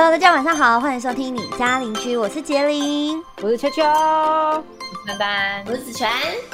Hello，大家晚上好，欢迎收听你家邻居，我是杰林，我是秋秋，我是班班，我是子璇。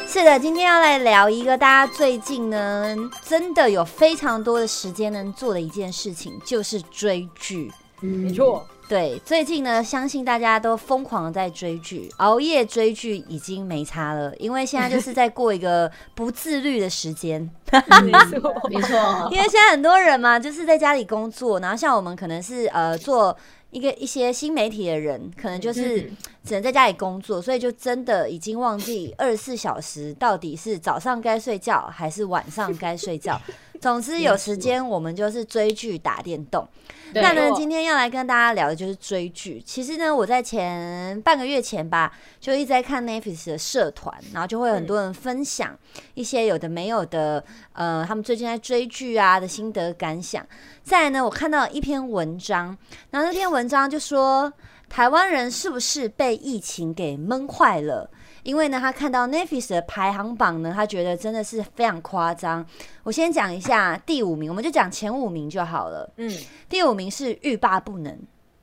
是的，今天要来聊一个大家最近呢，真的有非常多的时间能做的一件事情，就是追剧。没错，对，最近呢，相信大家都疯狂的在追剧，熬夜追剧已经没差了，因为现在就是在过一个不自律的时间。没错，没错，因为现在很多人嘛，就是在家里工作，然后像我们可能是呃做一个一些新媒体的人，可能就是只能在家里工作，所以就真的已经忘记二十四小时到底是早上该睡觉还是晚上该睡觉。总之有时间我们就是追剧打电动。那呢，今天要来跟大家聊的就是追剧。其实呢，我在前半个月前吧，就一直在看 Netflix 的社团，然后就会有很多人分享一些有的没有的，呃，他们最近在追剧啊的心得感想。再来呢，我看到一篇文章，然后那篇文章就说，台湾人是不是被疫情给闷坏了？因为呢，他看到 Netflix 的排行榜呢，他觉得真的是非常夸张。我先讲一下第五名，我们就讲前五名就好了。嗯，第五名是欲罢不能，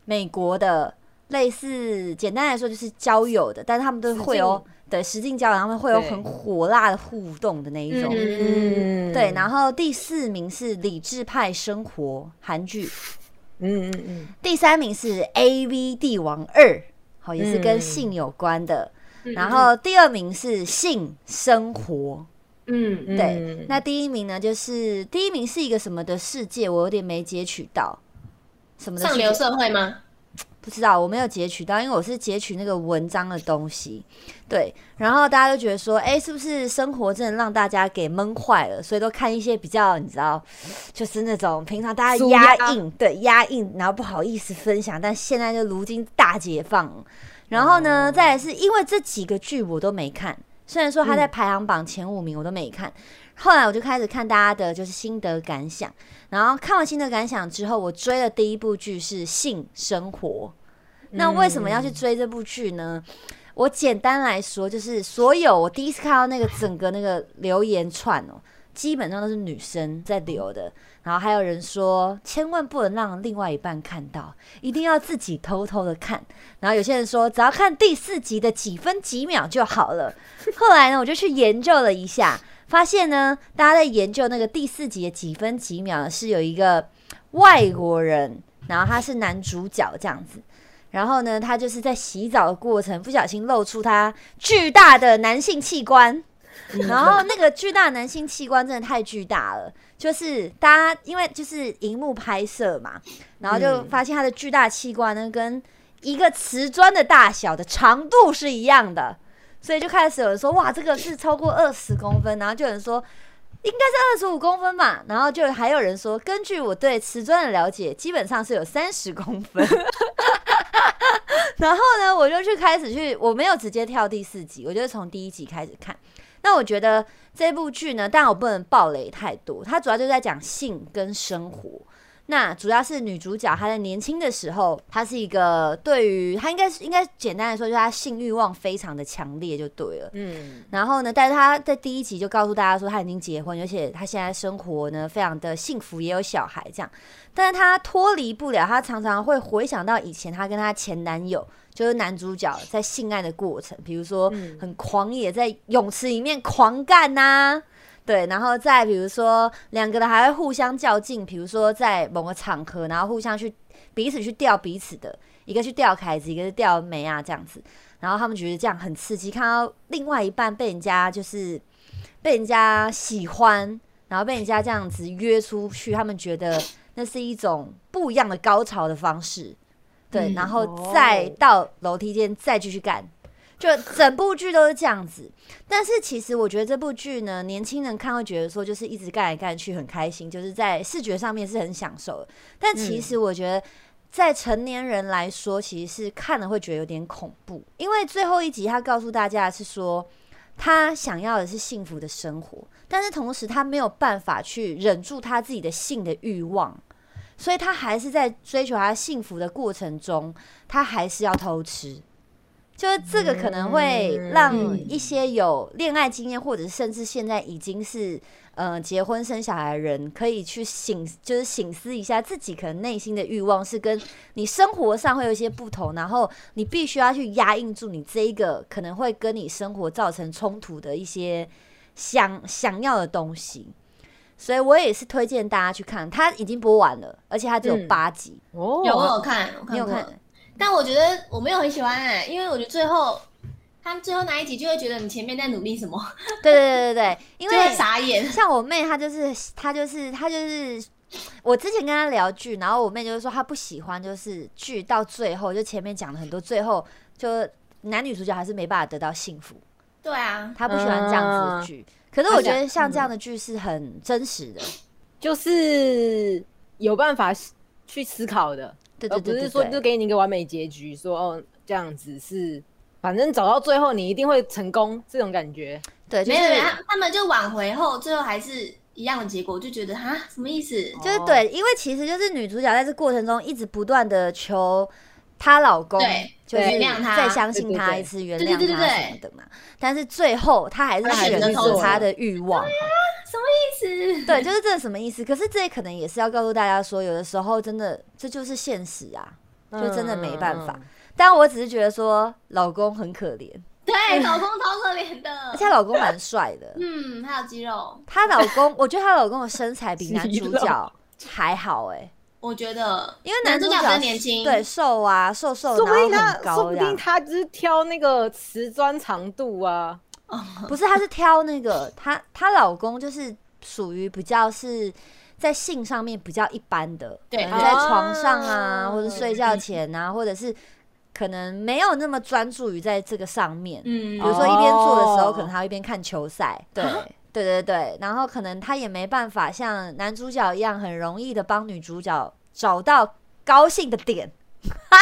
美国的类似，简单来说就是交友的，但是他们都会有对实境交友，他们会有很火辣的互动的那一种。嗯，对。然后第四名是理智派生活韩剧。嗯嗯嗯。第三名是 A V 帝王二，好，也是跟性有关的。然后第二名是性生活，嗯，对。那第一名呢？就是第一名是一个什么的世界？我有点没截取到，什么上流社会吗？不知道，我没有截取到，因为我是截取那个文章的东西。对，然后大家都觉得说，哎，是不是生活真的让大家给闷坏了？所以都看一些比较，你知道，就是那种平常大家压抑，对，压抑，然后不好意思分享，但现在就如今大解放。然后呢，再来是因为这几个剧我都没看，虽然说他在排行榜前五名我都没看，后来我就开始看大家的就是心得感想，然后看完心得感想之后，我追的第一部剧是《性生活》。那为什么要去追这部剧呢？我简单来说，就是所有我第一次看到那个整个那个留言串哦，基本上都是女生在留的。然后还有人说，千万不能让另外一半看到，一定要自己偷偷的看。然后有些人说，只要看第四集的几分几秒就好了。后来呢，我就去研究了一下，发现呢，大家在研究那个第四集的几分几秒是有一个外国人，然后他是男主角这样子。然后呢，他就是在洗澡的过程不小心露出他巨大的男性器官。然后那个巨大男性器官真的太巨大了，就是大家因为就是荧幕拍摄嘛，然后就发现它的巨大器官呢跟一个瓷砖的大小的长度是一样的，所以就开始有人说哇这个是超过二十公分，然后就有人说应该是二十五公分吧，然后就还有人说根据我对瓷砖的了解，基本上是有三十公分。然后呢，我就去开始去，我没有直接跳第四集，我就从第一集开始看。那我觉得这部剧呢，但我不能暴雷太多。它主要就在讲性跟生活。那主要是女主角她在年轻的时候，她是一个对于她应该是应该简单来说，就是她性欲望非常的强烈就对了。嗯。然后呢，但是她在第一集就告诉大家说，她已经结婚，而且她现在生活呢非常的幸福，也有小孩这样。但是她脱离不了，她常常会回想到以前她跟她前男友。就是男主角在性爱的过程，比如说很狂野，在泳池里面狂干呐，对，然后再比如说两个人还会互相较劲，比如说在某个场合，然后互相去彼此去钓彼此的，一个去钓凯子，一个是钓梅啊这样子，然后他们觉得这样很刺激，看到另外一半被人家就是被人家喜欢，然后被人家这样子约出去，他们觉得那是一种不一样的高潮的方式。对，然后再到楼梯间再继续干，就整部剧都是这样子。但是其实我觉得这部剧呢，年轻人看会觉得说，就是一直干来干去很开心，就是在视觉上面是很享受。但其实我觉得，在成年人来说，其实是看了会觉得有点恐怖。因为最后一集他告诉大家是说，他想要的是幸福的生活，但是同时他没有办法去忍住他自己的性的欲望。所以他还是在追求他幸福的过程中，他还是要偷吃，就是这个可能会让一些有恋爱经验，或者甚至现在已经是呃结婚生小孩的人，可以去醒，就是醒思一下自己可能内心的欲望是跟你生活上会有一些不同，然后你必须要去压抑住你这一个可能会跟你生活造成冲突的一些想想要的东西。所以我也是推荐大家去看，它已经播完了，而且它只有嗯八集。哦，有我有看，我看你有看？但我觉得我没有很喜欢哎、因为我觉得最后他们最后那一集就会觉得你前面在努力什么，对对对对对，因为傻眼。像我妹，她就是她就是她就是，我之前跟她聊剧，然后我妹就是说她不喜欢，就是剧到最后就前面讲了很多，最后就男女主角还是没办法得到幸福，对啊，她不喜欢这样子的剧。可是我觉得像这样的剧是很真实的，就是有办法去思考的，对对对不是说就给你一个完美结局，说哦这样子是，反正走到最后你一定会成功这种感觉。对，就没有，没有他他们就挽回后，最后还是一样的结果，我就觉得哈什么意思？哦就是对，因为其实就是女主角在这过程中一直不断的求她老公对，就是原谅她再相信对对对她一次，原谅她对对什么的嘛。但是最后她还是选择她的欲望，什么意思？对，就是这什么意思？可是这可能也是要告诉大家说，有的时候真的这就是现实啊，就真的没办法。嗯但我只是觉得说，老公很可怜，对，老公超可怜的 而且。她老公蛮帅的。嗯，还有肌肉，她老公，我觉得她老公的身材比男主角 还好哎、我觉得因为男主角年轻，对，瘦啊，瘦瘦，说不定他然后很说不定。他就是挑那个瓷砖长度啊，不是，他是挑那个，她她老公就是属于比较是在性上面比较一般的，对可能在床上啊，哦或者睡觉前啊，或者是可能没有那么专注于在这个上面。嗯比如说一边做的时候，哦可能他会一边看球赛，对。对对对，然后可能他也没办法像男主角一样很容易的帮女主角找到高兴的点，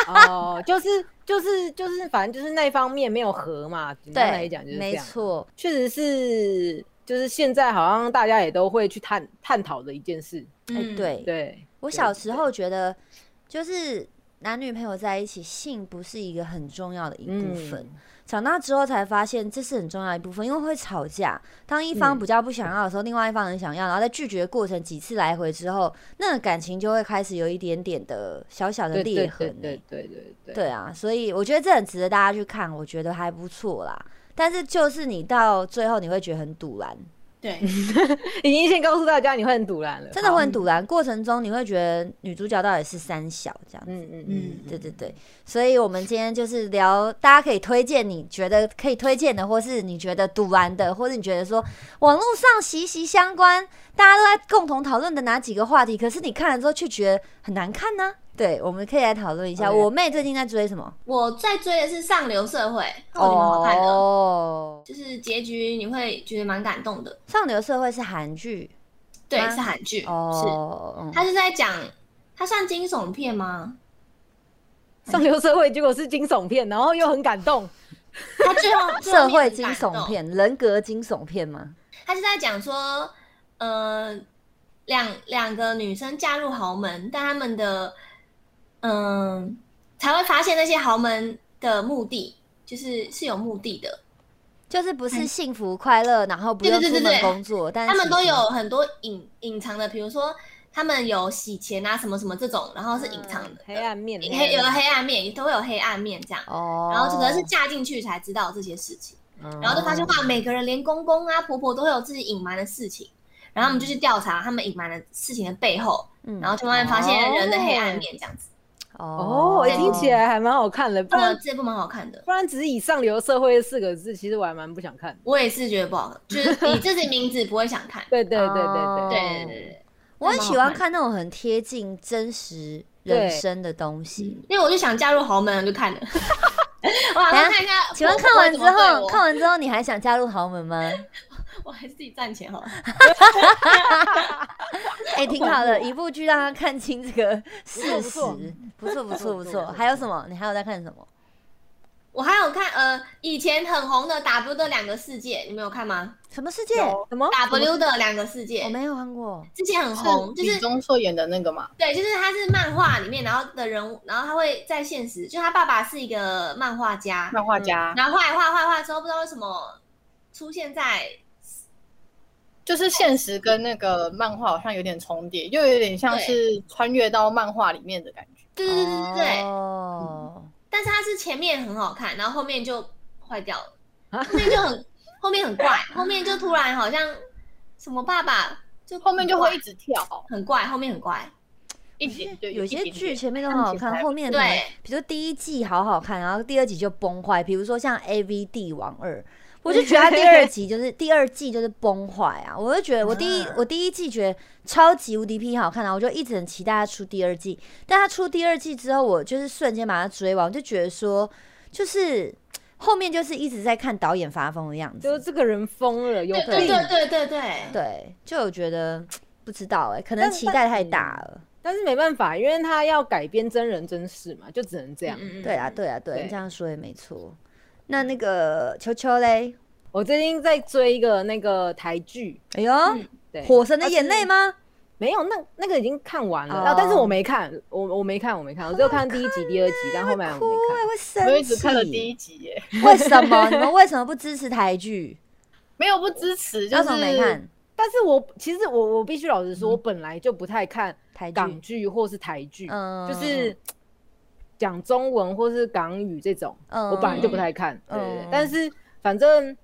哦，就是就是就是，反正就是那方面没有合嘛。简单来对讲就是，这没。错，确实是，就是现在好像大家也都会去探探讨的一件事。哎、嗯，对，对，我小时候觉得，就是男女朋友在一起，性不是一个很重要的一部分。嗯长大之后才发现，这是很重要的一部分，因为会吵架。当一方嗯比较不想要的时候，另外一方很想要，然后在拒绝的过程几次来回之后，那个感情就会开始有一点点的小小的裂痕、对欸。对对对对。对啊，所以我觉得这很值得大家去看，我觉得还不错啦。但是就是你到最后你会觉得很堵然，对，已经先告诉大家你会很堵然了，真的很堵然。过程中你会觉得女主角到底是三小这样子。嗯嗯嗯嗯，对对对，所以我们今天就是聊，大家可以推荐你觉得可以推荐的，或是你觉得堵然的，或者你觉得说网络上息息相关，大家都在共同讨论的哪几个话题，可是你看了之后却觉得很难看呢、对，我们可以来讨论一下。我妹最近在追什么？我在追的是《上流社会》，我觉得蛮好看的，哦，就是结局你会觉得蛮感动的。上流社会是韩剧对，啊是韩剧，是哦，嗯它是在讲，它算惊悚片吗？上流社会结果是惊悚片，然后又很感动。他最后社会惊悚，片、人格惊悚片吗？他是在讲说，呃，两两个女生嫁入豪门，但他们的，嗯、才会发现那些豪门的目的就是是有目的的，就是不是幸福快乐，然后不用出门对对。对对工作，但是他们都有很多隐隐藏的，比如说他们有洗钱啊什么什么这种，然后是隐藏的，黑暗面，黑有了黑暗面，都会有黑暗面这样。哦，然后可能是嫁进去才知道这些事情，嗯，然后就发现哇，每个人连公公啊婆婆都会有自己隐瞒的事情，然后我们就去调查他们隐瞒的事情的背后，嗯。然后就慢慢发现人的黑暗面这样子。哦，这听起来还蛮好看的，不呃，然这部蛮好看的，不然只是以上流社会四个字，其实我还蛮不想看。我也是觉得不好看，就是你这些名字不会想看。对对对对哦对，对我很喜欢看看那种很贴近真实人生的东西。因为我就想嫁入豪门，我就看了。我好像看一下，请问看完之后，看完之后你还想加入豪门吗？我还是自己赚钱好了。哎、挺好的，一部剧让他看清这个事实不错，不错不错。还有什么？你还有在看什么？我还有看呃以前很红的 W 的两个世界，你们有看吗什么世界？什么？？W 的两个世界我没有看过。之前很红，就李是钟硕演的那个嘛，对，就是他是漫画里面，然后的人物，然后他会在现实，就他爸爸是一个漫画家，漫画家，然后画来画画画之后，不知道为什么出现在就是现实跟那个漫画好像有点重叠，又有点像是穿越到漫画里面的感觉。对对对对对，哦，但是它是前面很好看，然后后面就坏掉了，啊。后面就很后面很怪，后面就突然好像什么爸爸就后面就会一直跳，很怪，后面很怪，一点对，有些剧前面都很好看，后面对。比如说第一季好好看，然后第二集就崩坏。比如说像 A V 帝王二，我就觉得他第二集就是第二季就是崩坏啊！我就觉得我第一啊我第一季觉得超级无敌批好看啊，我就一直很期待他出第二季。但他出第二季之后，我就是瞬间把它追完，我就觉得说，就是后面就是一直在看导演发疯的样子。就是这个人疯了，有对对病。对对对对，对，就有觉得不知道哎、可能期待太大了。但是没办法，因为他要改编真人真事嘛，就只能这样。对啊，对啊，对，对你这样说也没错。那那个球球嘞？我最近在追一个那个台剧，哎呦，对，火神的眼泪吗？吗？没有，那那个已经看完了，哦然后但是我没看，我我没看，我没看，我只有看第一集、第二集，但后面我哭没哎、看。会生我一直看了第一集耶，为什么？你们 为什么不支持台剧？没有不支持，就为是什么没看但是我其实我我必须老实说，我本来就不太看台港剧？剧或是台剧，嗯就是讲中文或是港语这种，嗯我本来就不太看。对对对嗯，但是反正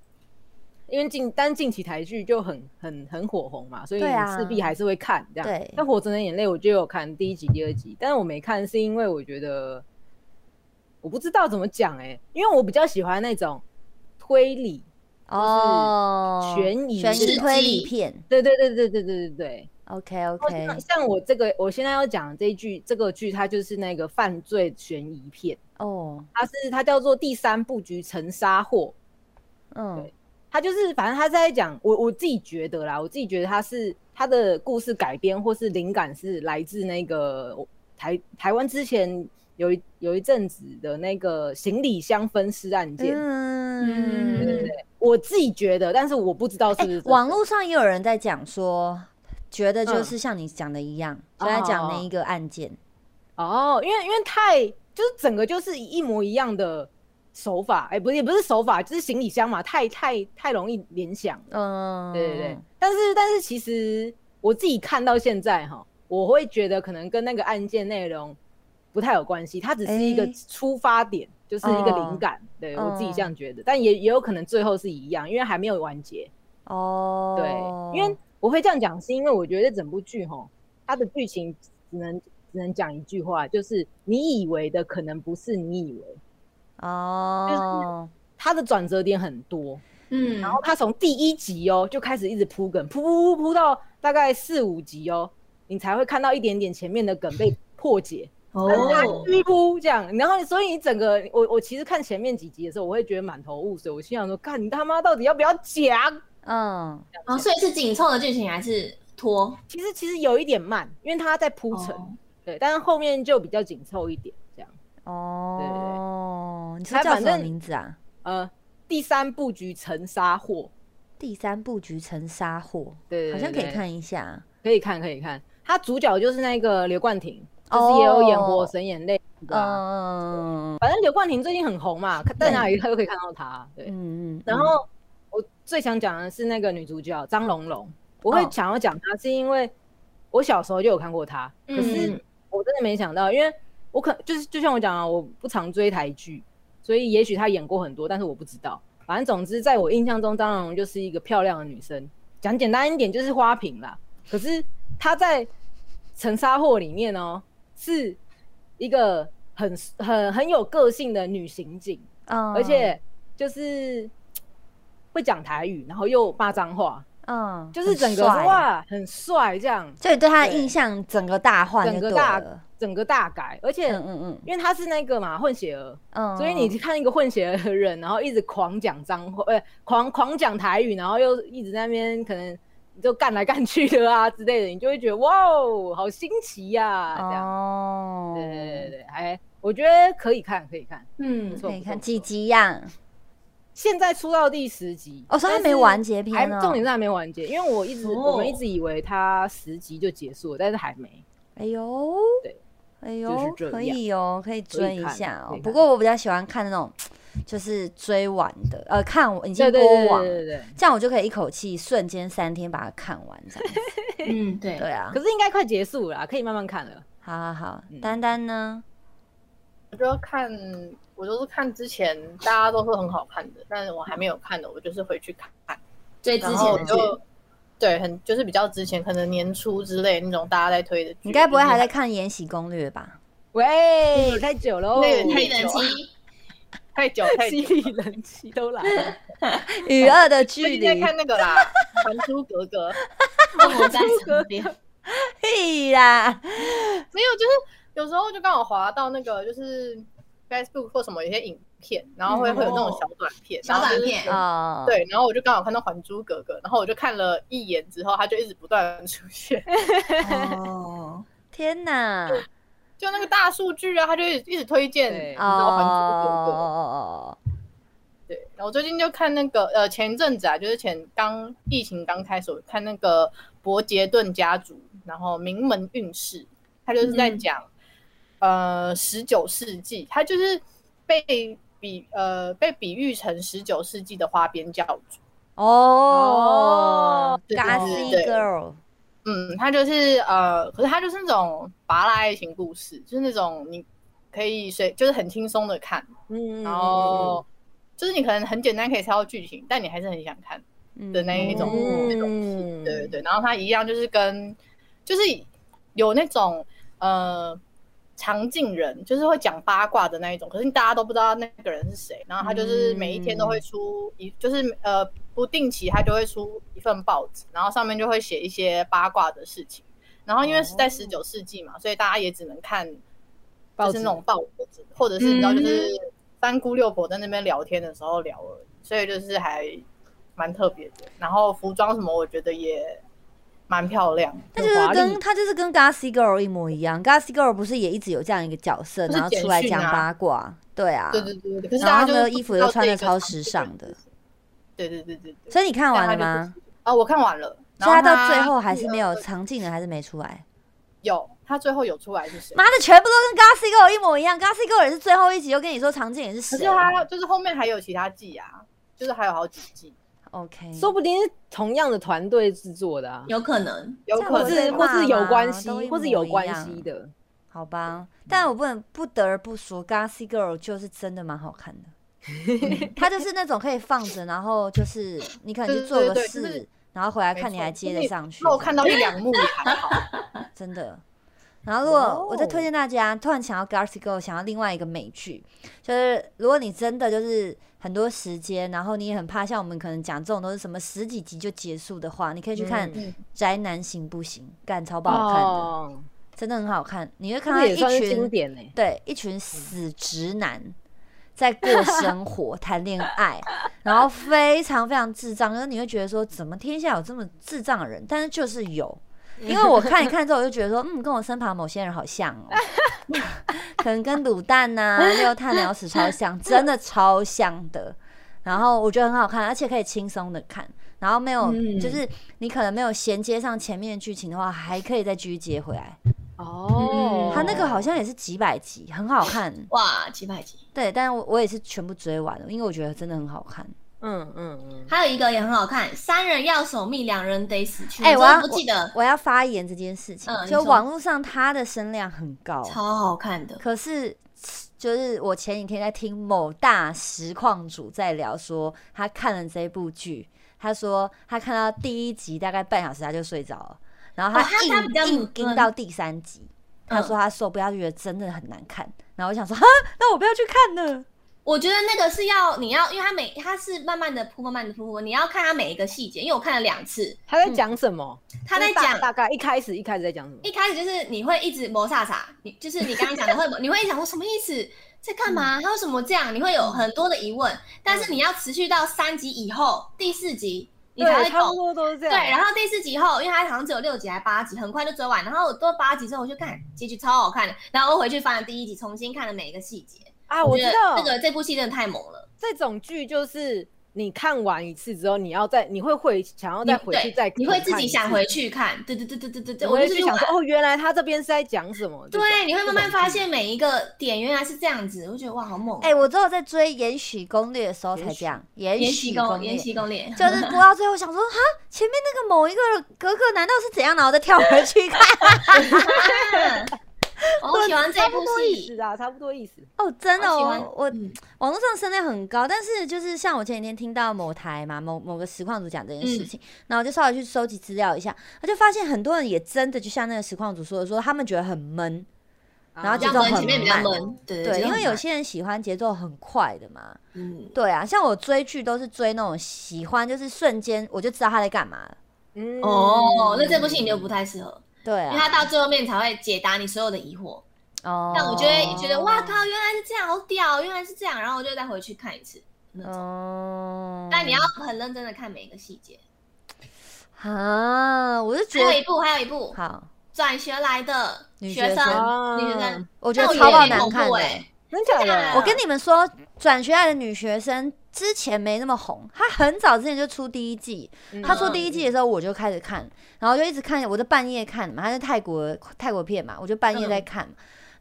因为近单近期台剧就很很很火红嘛，所以势必还是会看这样。对那《火神的眼泪》我就有看第一集、第二集，但是我没看是因为我觉得我不知道怎么讲哎、因为我比较喜欢那种推理。哦，悬疑悬疑推理片。对对对对对对对对。OK OK，像像我这个，我现在要讲的这一句，这个剧它就是那个犯罪悬疑片，哦，它是它叫做第三布局沉沙祸，嗯。对。它就是反正他在讲我我自己觉得啦，我自己觉得它是它的故事改编或是灵感是来自那个台台湾之前有一有一阵子的那个行李箱分尸案件，嗯，对对对，我自己觉得，但是我不知道是网络上也有人在讲说，觉得就嗯是像你讲的一样，就在讲那一个案件。哦，因为因为太就是整个就是一模一样的手法，哎、不是也不是手法，就是行李箱嘛，太太太容易联想。嗯，对对对，但是但是其实我自己看到现在哈，我会觉得可能跟那个案件内容不太有关系，它只是一个哎出发点，就是一个哦灵感。对我自己哦这样觉得，但也也有可能最后是一样，因为还没有完结。哦，对，因为我会这样讲，是因为我觉得整部剧哈，它的剧情只能只能讲一句话，就是你以为的可能不是你以为，哦，它的转折点很多。嗯，然后他从第一集哦就开始一直铺梗，铺铺铺铺到大概四五集哦，你才会看到一点点前面的梗被破解，哦铺这样，然后所以你整个我我其实看前面几集的时候，我会觉得满头雾水，我心想说，看你他妈到底要不要讲？嗯，哦，所以是紧凑的剧情还是拖？其实其实有一点慢，因为它在铺陈，哦对，但是后面就比较紧凑一点这样。哦，你说叫什么名字啊？呃，第三部局成沙货，第三部局成杀货，对对好像可以看一下。可以看可以看，他主角就是那个刘冠廷，就哦是也有演《火神眼泪》的啊。嗯反正刘冠廷最近很红嘛，看在哪里他都可以看到他。对，嗯嗯，然后我最想讲的是那个女主角张龙龙，我会哦想要讲她，是因为我小时候就有看过她，可是嗯我真的没想到，因为我可就是就像我讲啊，我不常追台剧，所以也许她演过很多，但是我不知道。反正总之，在我印象中，张龙龙就是一个漂亮的女生，讲简单一点就是花瓶啦。可是她在《沉沙货》里面哦，是一个很很很有个性的女刑警。嗯，而且就是会讲台语，然后又骂脏话，嗯，就是整个哇很帅这样，就你对他的印象整个大换，整个大整个大改，而且嗯嗯嗯因为他是那个嘛混血儿，嗯，所以你看一个混血儿的人，然后一直狂讲脏话，呃，狂狂讲台语，然后又一直在那边可能就干来干去的啊之类的，你就会觉得哇哦，好新奇呀、这样。哦，对对对对，还我觉得可以看，可以看。嗯可以看几集呀？现在出到第十集，哦，所以它但是没完结篇呢。重点是还没完结，因为我一直、哦我们一直以为它十集就结束了，但是还没。哎呦，对，哎就是呦，可以哦，可以追一下哦不过我比较喜欢看那种就是追完的，呃，看我已经播完，对对对。这样我就可以一口气瞬间三天把它看完，这样子。嗯，对对啊可，是应该快结束了啦，可以慢慢看了。好好好，嗯丹丹呢？我就看，我都是看之前大家都说很好看的，但是我还没有看的，我就是回去看，最之前的剧，就对，很就是比较之前，可能年初之类那种大家在推的剧。你该不会还在看《延禧攻略》吧？喂，太久喽，那个太一 人妻，太久太犀久？利人气都来了。与恶的最距离在，看那个啦，《还珠格格》，我在身边，嘿啦！没有，就是有时候就刚好滑到那个就是 Facebook 或什么有些影片，然后会嗯会有那种小短片，小短片。啊，，对，然后我就刚好看到《还珠格格》，然后我就看了一眼之后，它就一直不断出现，哦，天哪！就那个大数据啊，它就一直一直推荐，对。你知道《还珠格格》哦，对，然后我最近就看那个呃，前一阵子啊，就是前刚疫情刚开始，我看那个伯杰顿家族，然后名门运势，他就是在嗯。讲、呃十九世纪，他就是被比呃被比喻成十九世纪的花边教主。哦对对对，Gossip Girl，嗯，他就是呃，可是他就是那种拔拉爱情故事，就是那种你可以随就是很轻松的看，嗯，然后就是你可能很简单可以猜到剧情，但你还是很想看。的那一种嗯那种戏，对对对，然后他一样就是跟就是有那种呃常进人，就是会讲八卦的那一种，可是大家都不知道那个人是谁，然后他就是每一天都会出一，就是呃不定期他就会出一份报纸，然后上面就会写一些八卦的事情，然后因为是在十九世纪嘛，所以大家也只能看就是那种报纸，或者是你知道就是三姑六婆在那边聊天的时候聊而已，所以就是还蛮特别的。然后服装什么，我觉得也蛮漂亮她。就是跟他就是跟 Gossip Girl 一模一样，Gossip Girl 不是也一直有这样一个角色，就是然后出来讲八卦，对啊，对对对对，可是然后他大家就是们的衣服又穿的超时尚的，对对对对对。所以你看完了吗？啊，我看完了，所以他到最后还是没有呃常进的，还是没出来。有，他最后有出来是谁？妈的，全部都跟 Gossip Girl 一模一样，Gossip Girl 也是最后一集又跟你说常进也是谁可是他就是后面还有其他季啊，就是还有好几季，？OK，说不定是同样的团队制作的啊，有可能，有可能是或是有关系或是有关系的。好吧，但我不能不得而不说，Gossip Girl 就是真的蛮好看的。它就是那种可以放着，然后就是你可能去做个事，然后回来看你还接得上去。那我看到一两幕还好。真的。然后，如果哦我再推荐大家，突然想要 Gossip Girl，想要另外一个美剧，就是如果你真的就是很多时间，然后你也很怕像我们可能讲这种都是什么十几集就结束的话，你可以去看《嗯宅男行不行》，干超不好看的，哦，真的很好看。你会看到一个也算是经群。对一群死直男在过生活、谈恋爱，然后非常非常智障，就是你会觉得说，怎么天下有这么智障的人？但是就是有。因为我看一看之后，我就觉得说，嗯，跟我身旁某些人好像哦，可能跟卤蛋呐、六探鸟屎超像，真的超像的。然后我觉得很好看，而且可以轻松的看，然后没有，嗯就是你可能没有衔接上前面的剧情的话，还可以再继续接回来。哦，他那个好像也是几百集，很好看。哇，几百集。对，但我我也是全部追完了，因为我觉得真的很好看。嗯嗯嗯，还有一个也很好看，三人要守密，两人得死去。哎、我要不记得，我要发言这件事情，嗯就网络上他的声量很高，超好看的。可是就是我前几天在听某大实况主在聊说，他看了这部剧，他说他看到第一集大概半小时他就睡着了，然后哦他硬、他比较硬盯嗯到第三集，他嗯说他受不了，觉得真的很难看。然后我想说，哈，那我不要去看了。我觉得那个是要你要，因为它每它是慢慢的铺，慢慢的铺，你要看它每一个细节。因为我看了两次，他在讲什么？他在讲大大概一开始一开始在讲什么？一开始就是你会一直磨煞煞，你就是你刚刚讲的 会，你会想说什么意思，在干嘛？他为什么这样？你会有很多的疑问，但是你要持续到三集以后，第四集你才会对，差不懂。多都是这样。对，然后第四集后，因为它好像只有六集还八集，很快就追完。然后我到八集之后，我就看结局超好看的，然后我回去翻了第一集，重新看了每一个细节。啊，我知道这个这部戏真的太猛了。这种剧就是你看完一次之后，你要再你会会想要再回去再对你会自己想回，去看，对对对对对对对，我就想说哦，原来他这边是在讲什么？对，你会慢慢发。现每一个点原来是这样子，我就觉得哇，好猛哦！哎、我只有在追《延禧攻略》的时候才这样，《延延禧攻略禧攻延》禧攻略就是播到最后想说，哈，前面那个某一个格格难道是怎样？然后再跳回去看。我喜欢这部戏。思，啊，差不多意思。哦，真的，我我嗯。网络上声量很高，但是就是像我前几天听到某台嘛，某某个实况组讲这件事情，然后我就稍微去收集资料一下，他就发现很多人也真的就像那个实况组说的，说他们觉得很闷，然后节奏很前面比较慢。闷，对对，因为有些些人喜欢节奏很快的嘛，嗯，对啊，像我追剧都是追那种喜欢，就是瞬间我就知道他在干嘛了，嗯哦，那这部戏你就不太适合，对因为它啊，到最后面才会解答你所有的疑惑。哦，但我就会觉得哇靠，原来是这样，好屌，原来是这样，然后我就再回去看一次。那种哦，但你要很认真的看每一个细节。啊，我就觉得还有一部，还有一部好，转学来的女学学生，生女学生，我觉得超爆难看的。怖哎。真的？我跟你们说，转学来的女学生之前没那么红，他很早之前就出第一季。他出第一季的时候，我就开始看，然后就一直看，我就半夜看嘛，他是泰国泰国片嘛，我就半夜在看，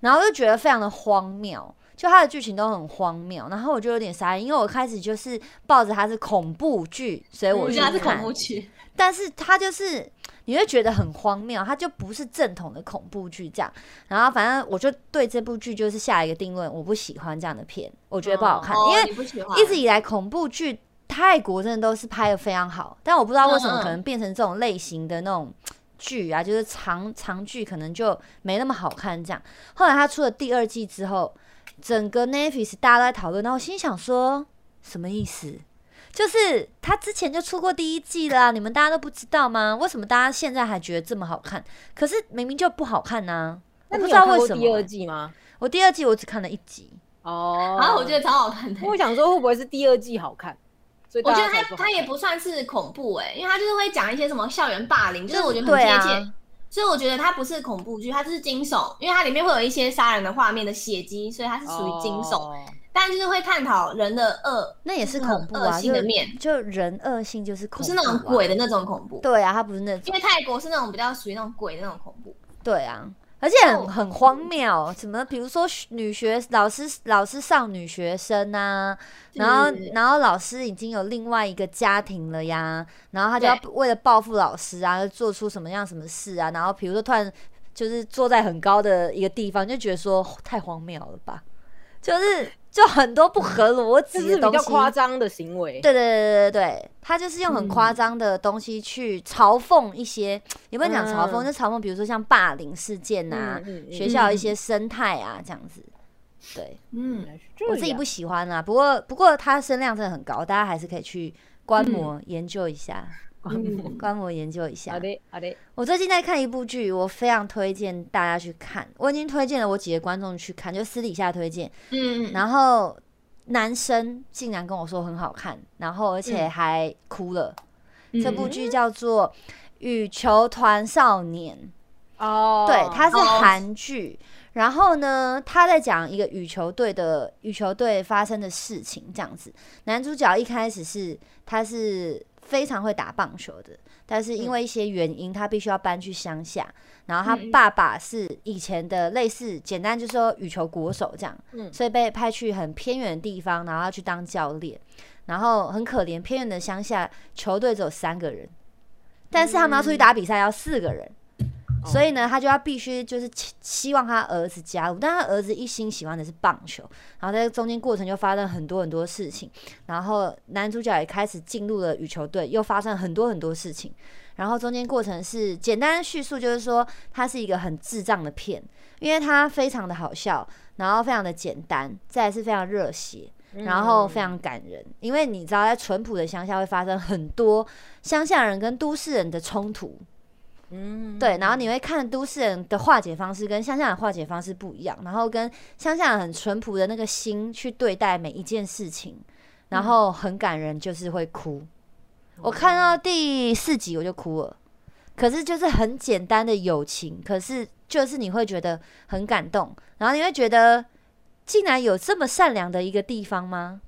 然后就觉得非常的荒谬。就它的剧情都很荒谬，然后我就有点傻眼，因为我开始就是抱着它是恐怖剧，所以我去我觉得它是恐看。怖剧，但是它就是你会觉得很荒谬，它就不是正统的恐怖剧这样。然后反正我就对这部剧就是下一个定论，我不喜欢这样的片，我觉得不好看，哦因为一直以来恐怖剧泰国真的都是拍的非常好，但我不知道为什么可能变成这种类型的那种。剧啊，就是长长剧可能就没那么好看。这样，后来他出了第二季之后，整个 Netflix 大家都在讨论，然后我心想说，什么意思？就是他之前就出过第一季了、啊，你们大家都不知道吗？为什么大家现在还觉得这么好看？可是明明就不好看呢、我不知那你有道为什么、看过第二季吗？我第二季我只看了一集，哦，然后我觉得超好看的。我想说会不会是第二季好看，所以我觉得它它也不算是恐怖哎、因为它就是会讲一些什么校园霸凌，就是我觉得很贴切。所以我觉得它不是恐怖剧，它就是惊悚，因为它里面会有一些杀人的画面的血迹，所以它是属于惊悚。哦但就是会探讨人的恶，那也是恐怖啊，恶性的面，就人恶性就是恐怖、啊，不是那种鬼的那种恐怖。对啊，他不是那种因为泰国是那种比较属于那种鬼的那种恐怖。对啊，而且很很荒谬，什么比如说女学老师老师上女学生啊，然后然后老师已经有另外一个家庭了呀，然后他就要为了报复老师啊，做出什么样什么事啊，然后比如说突然就是坐在很高的一个地方，就觉得说太荒谬了吧，就是就很多不合逻辑的东西，夸张的行为。对对对对对对，他就是用很夸张的东西去嘲讽一些，也不能讲嘲讽，嗯。就嘲讽，比如说像霸凌事件啊、学校一些生态啊这样子。对。嗯，我自己不喜欢啊，不过不过他声量真的很高，大家还是可以去观摩研究一下，嗯观摩研究一下好。的好的，我最近在看一部剧，我非常推荐大家去看，我已经推荐了我几个观众去看，就私底下推荐。嗯，然后男生竟然跟我说很好看，然后而且还哭了。这部剧叫做《羽球团少年》，哦，对，它是哦韩剧。然后呢，他在讲一个羽球队的羽球队发生的事情，这样子。男主角一开始是他是非常会打棒球的，但是因为一些原因，他必须要搬去乡下。然后他爸爸是以前的类似，简单就说羽球国手这样，嗯所以被派去很偏远的地方，然后要去当教练。然后很可怜，偏远的乡下球队只有三个人，但是他们要出去打比赛要四个人。所以呢，他就要必须就是期希望他儿子加入，但他儿子一心喜欢的是棒球，然后在中间过程就发生很多很多事情，然后男主角也开始进入了羽球队，又发生很多很多事情，然后中间过程是简单叙述，就是说它是一个很智障的片，因为它非常的好笑，然后非常的简单，再来是非常热血，然后非常感人，因为你知道在淳朴的乡下会发生很多乡下人跟都市人的冲突，嗯，对，然后你会看都市人的化解方式跟乡下人化解方式不一样，然后跟乡下人很淳朴的那个心去对待每一件事情，然后很感人，就是会哭。我看到第四集我就哭了，可是就是很简单的友情，可是就是你会觉得很感动，然后你会觉得竟然有这么善良的一个地方吗？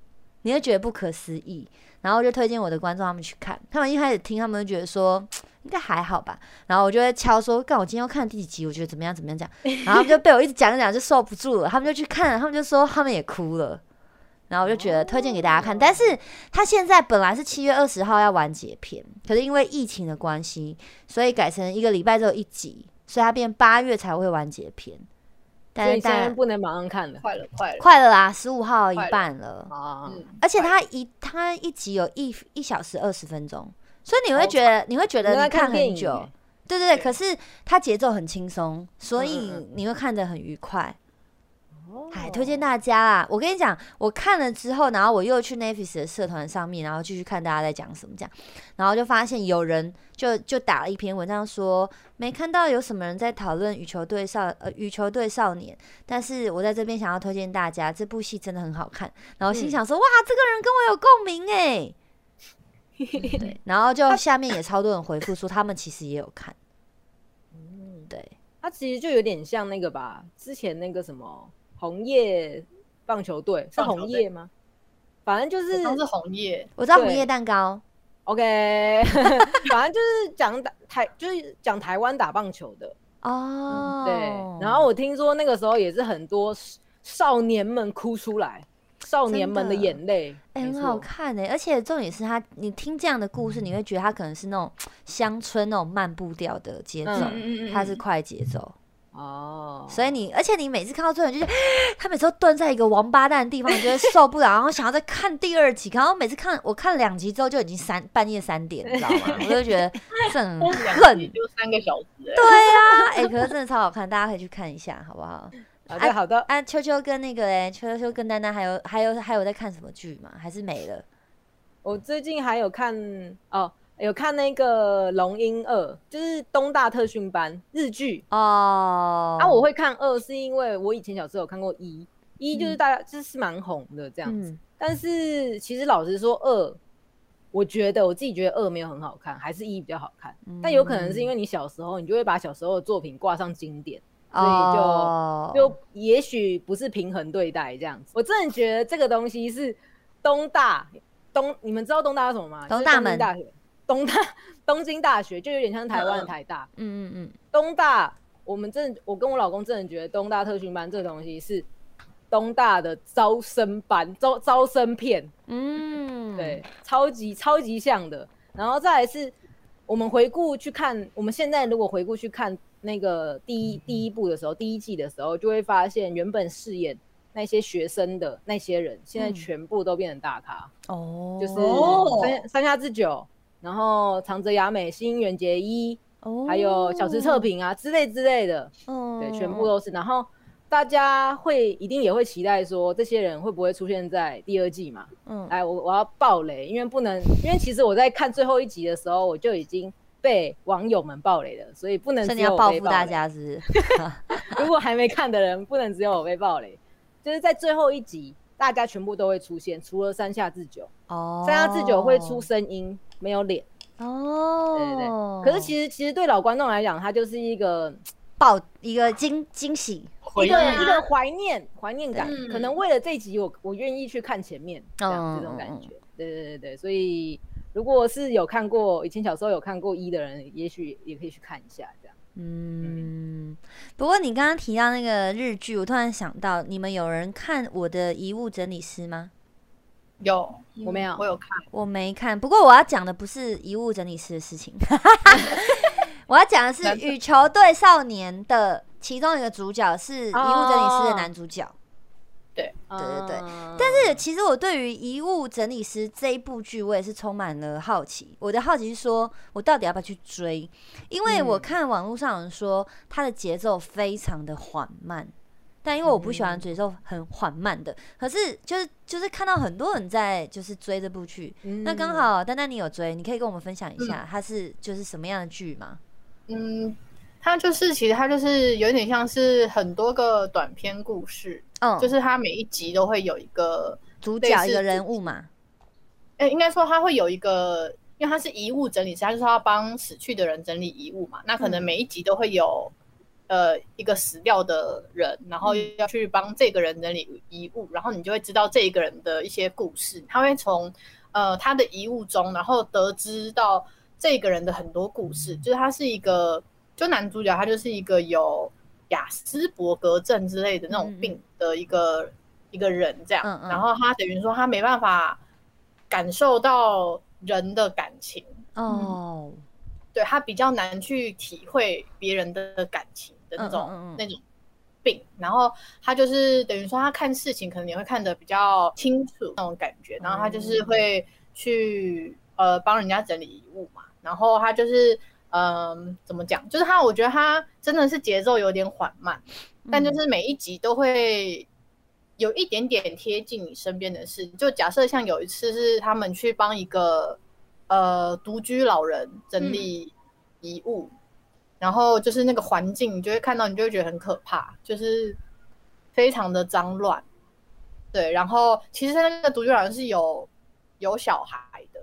你会觉得不可思议，然后我就推荐我的观众他们去看，他们一开始听，他们就觉得说应该还好吧，然后我就会敲说，干我今天要看第几集，我觉得怎么样怎么样讲，然后就被我一直讲讲就受不住了，他们就去看，他们就说他们也哭了。然后我就觉得推荐给大家看，但是他现在本来是七月二十号要完结篇，可是因为疫情的关系，所以改成一个礼拜只有一集，所以他变八月才会完结篇。但是所以现在不能马上看了。快了快了，快了啦，十五号一半了，啊。嗯，而且它一它一集有一一小时二十分钟，所以你会觉得你会觉得你看很久。欸，对对对，对。可是它节奏很轻松，所以你会看得很愉快。哦哎，推荐大家啦！我跟你讲，我看了之后，然后我又去 Netflix 的社团上面，然后继续看大家在讲什么这样，然后就发现有人就就打了一篇文章说，没看到有什么人在讨论羽球队少呃羽球队少年，但是我在这边想要推荐大家，这部戏真的很好看。然后心嗯想说，哇，这个人跟我有共鸣哎。对，然后就下面也超多人回复说他们其实也有看，嗯对，它其实就有点像那个吧，之前那个什么红叶棒球队是红叶吗？反正就是都是红叶，我知道红叶蛋糕，OK，反正就是讲打台，就是讲台湾打棒球的。哦，对，然后我听说那个时候也是很多少年们哭出来，少年们的眼泪，哎、没很好看哎、而且重点是他，你听这样的故事，你会觉得他可能是那种 乡村那种慢步调的节奏，嗯。嗯它是快节奏，哦，所以你，而且你每次看到最后，就是 他每次都蹲在一个王八蛋的地方，你觉得受不了，然后想要再看第二集，然后每次看我看两集之后就已经三半夜三点，你知道吗？我就觉得这很恨，就三个小时、欸，对啊，哎、可是真的超好看，大家可以去看一下，好不好？好的好的，啊，秋秋跟那个哎，秋秋跟丹丹还有还有还有在看什么剧吗？还是没了？我最近还有看哦，有看那个《龙樱二》，就是东大特训班日剧。哦，啊，我会看二，是因为我以前小时候有看过一，一就是嗯大家就是蛮红的这样子。嗯但是其实老实说，二，我觉得我自己觉得二没有很好看，还是一比较好看。但有可能是因为你小时候，你就会把小时候的作品挂上经典，所以就、哦就也许不是平衡对待这样子。我真的觉得这个东西是东大东，你们知道东大是什么吗？东大门京大学，东大东京大学就有点像台湾的台大。嗯嗯嗯，东大，我们真的，我跟我老公真的觉得东大特训班这东西是东大的招生班，招招生片，嗯，对，超级超级像的。然后再来是，我们回顾去看，我们现在如果回顾去看那个第一第一部的时候，第一季的时候，就会发现原本饰演那些学生的那些人，现在嗯。全部都变成大咖，哦，就是哦山山下智久，然后长泽雅美、新垣结衣，哦，还有小池测评啊之类之类的。哦，对，全部都是。然后大家会一定也会期待说，这些人会不会出现在第二季嘛？嗯，来，我我要爆雷，因为不能，因为其实我在看最后一集的时候，我就已经被网友们暴雷了，所以不能只有我你要报复被暴雷。大家，是是？如果还没看的人，不能只有我被暴雷，就是在最后一集，大家全部都会出现，除了山下智久，哦，山下智久会出声音，没有脸。哦，对对对。可是其实其实对老观众来讲，它就是一个爆一个惊惊喜，一个啊一个怀念怀念感，嗯可能为了这一集我我愿意去看前面这样、嗯这种感觉。对对对对，所以如果是有看过以前小时候有看过一的人，也许也可以去看一下这样。嗯。不过你刚刚提到那个日剧，我突然想到，你们有人看我的遗物整理师吗？有我没有我有看，我没看，不过我要讲的不是遗物整理师的事情，我要讲的是羽球队少年的其中一个主角是遗物整理师的男主角。对，对对对嗯但是其实我对于《遗物整理师》这一部剧，我也是充满了好奇。我的好奇是说，我到底要不要去追？因为我嗯看网络上有人说，它的节奏非常的缓慢。但因为我不喜欢节奏很缓慢的，可是就是就是看到很多人在就是追这部剧，那刚嗯好丹丹你有追，你可以跟我们分享一下，它是就是什么样的剧吗？嗯，它就是其实它就是有点像是很多个短篇故事，嗯，就是它每一集都会有一个，主角一个人物嘛。哎，应该说它会有一个因为他是遗物整理师，他就是要帮死去的人整理遗物嘛。那可能每一集都会有呃一个死掉的人，然后要去帮这个人整理遗物，然后你就会知道这一个人的一些故事。他会从呃他的遗物中，然后得知到这个人的很多故事。就是他是一个，就男主角他就是一个有雅斯伯格症之类的那种病的一个一个人，这样。然后他等于说他没办法感受到。人的感情哦，对他比较难去体会别人的感情的那种那种病，然后他就是等于说他看事情可能也会看得比较清楚那种感觉，然后他就是会去呃帮人家整理遗物嘛，然后他就是嗯怎么讲，就是他我觉得他真的是节奏有点缓慢，但就是每一集都会。有一点点贴近你身边的事，就假设像有一次是他们去帮一个呃独居老人整理遗物，然后就是那个环境，你就会看到，你就会觉得很可怕，就是非常的脏乱。对，然后其实他那个独居老人是有有小孩的，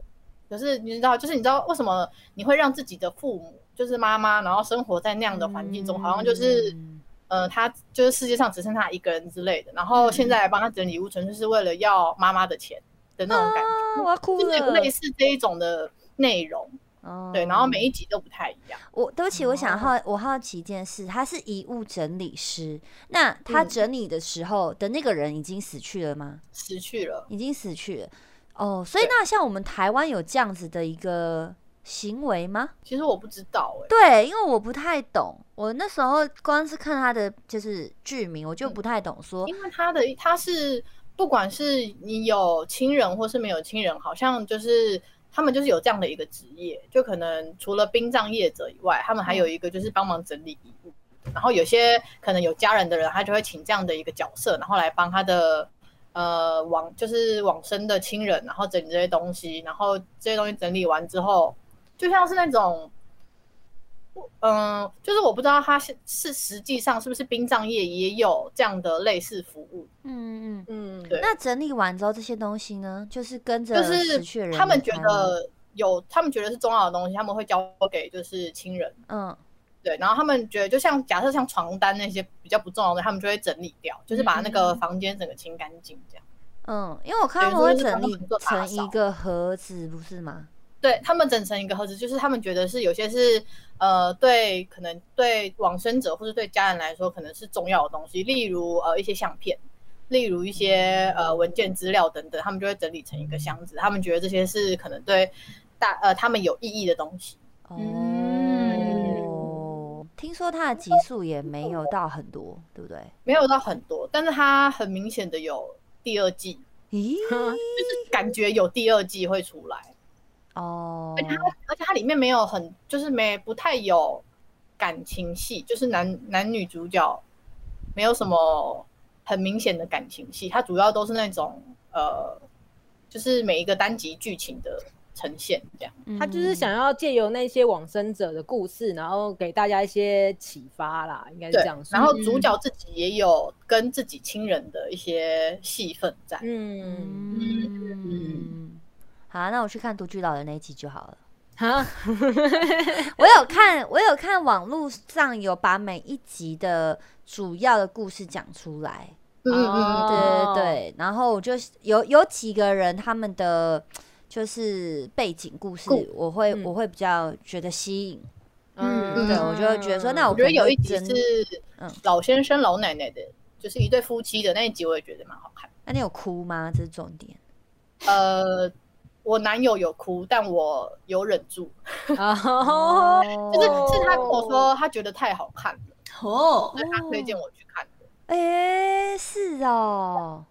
可是你知道，就是你知道为什么你会让自己的父母，就是妈妈，然后生活在那样的环境中，好像就是。呃，他就是世界上只剩他一个人之类的，然后现在帮他整理物，纯粹是为了要妈妈的钱的那种感觉，我要哭了。类似这一种的内容，对，然后每一集都不太一样。我对不起，我想好，我好奇一件事，他是遗物整理师，那他整理的时候的那个人已经死去了吗？死去了，已经死去了。哦，所以那像我们台湾有这样子的一个。行为吗？其实我不知道哎。对，因为我不太懂。我那时候光是看他的就是剧名，我就不太懂说。因为他的他是不管是你有亲人或是没有亲人，好像就是他们就是有这样的一个职业，就可能除了殡葬业者以外，他们还有一个就是帮忙整理遗物。然后有些可能有家人的人，他就会请这样的一个角色，然后来帮他的呃往就是往生的亲人，然后整理这些东西。然后这些东西整理完之后。就像是那种，嗯，就是我不知道他是是实际上是不是殡葬业也有这样的类似服务。嗯嗯嗯，对。那整理完之后这些东西呢，就是跟着就是他们觉得有，他们觉得是重要的东西，他们会交给就是亲人。嗯，对。然后他们觉得，就像假设像床单那些比较不重要的，他们就会整理掉，就是把那个房间整个清干净这样。嗯，因为我看他们会整理成一个盒子，不是吗？对他们整成一个盒子，就是他们觉得是有些是呃，对，可能对往生者或者对家人来说，可能是重要的东西，例如呃一些相片，例如一些呃文件资料等等，他们就会整理成一个箱子。他们觉得这些是可能对大呃他们有意义的东西。哦，听说它的集数也没有到很多，对不对？没有到很多，但是它很明显的有第二季，咦，就是感觉有第二季会出来。哦，而且它，而且它里面没有很，就是没不太有感情戏，就是男男女主角没有什么很明显的感情戏，它主要都是那种呃，就是每一个单集剧情的呈现这样。他就是想要借由那些往生者的故事，然后给大家一些启发啦，应该是这样。然后主角自己也有跟自己亲人的一些戏份在。嗯嗯。好，那我去看独居老人那一集就好了。好，我有看，我有看网络上有把每一集的主要的故事讲出来。嗯嗯，对对对。然后我就有有几个人他们的就是背景故事，我会我会比较觉得吸引。嗯，对，我就会觉得说，那我觉得有一集是嗯老先生老奶奶的，就是一对夫妻的那一集，我也觉得蛮好看。那你有哭吗？这是重点。呃。我男友有哭，但我有忍住。哦，就是是他跟我说，他觉得太好看了，哦，所以他推荐我去看的。哎，是哦，